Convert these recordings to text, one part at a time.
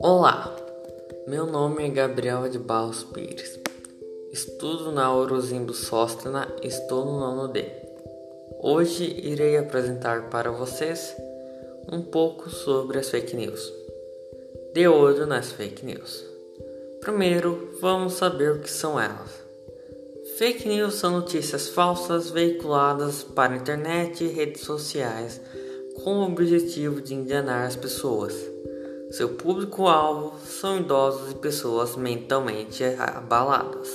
Olá, meu nome é Gabriel de Barros Pires. Estudo na Orozimbo Sóstena e estou no nono D. Hoje irei apresentar para vocês um pouco sobre as fake news. De olho nas fake news. Primeiro, vamos saber o que são elas. Fake news são notícias falsas veiculadas para a internet e redes sociais com o objetivo de enganar as pessoas seu público-alvo são idosos e pessoas mentalmente abaladas.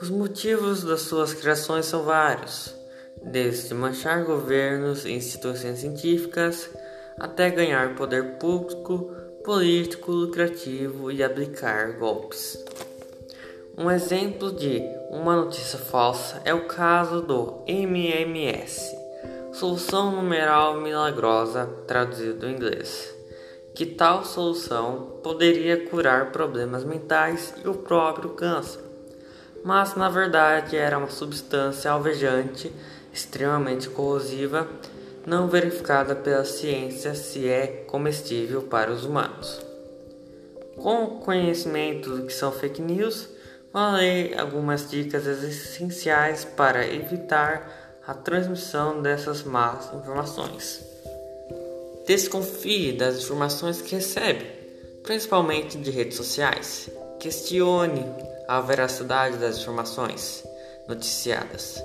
Os motivos das suas criações são vários, desde manchar governos e instituições científicas até ganhar poder público, político, lucrativo e aplicar golpes. Um exemplo de uma notícia falsa é o caso do MMS, solução numeral milagrosa traduzido do inglês que tal solução poderia curar problemas mentais e o próprio câncer, mas na verdade era uma substância alvejante, extremamente corrosiva, não verificada pela ciência se é comestível para os humanos. Com o conhecimento do que são fake news, falei algumas dicas essenciais para evitar a transmissão dessas más informações. Desconfie das informações que recebe, principalmente de redes sociais. Questione a veracidade das informações noticiadas.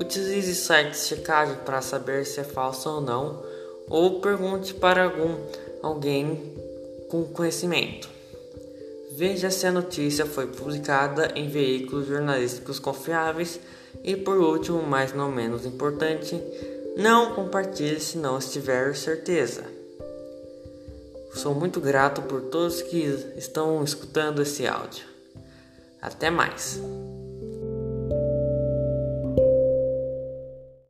Utilize sites de checagem para saber se é falso ou não, ou pergunte para algum alguém com conhecimento. Veja se a notícia foi publicada em veículos jornalísticos confiáveis e, por último, mas não menos importante, não compartilhe se não estiver certeza. Sou muito grato por todos que estão escutando esse áudio. Até mais.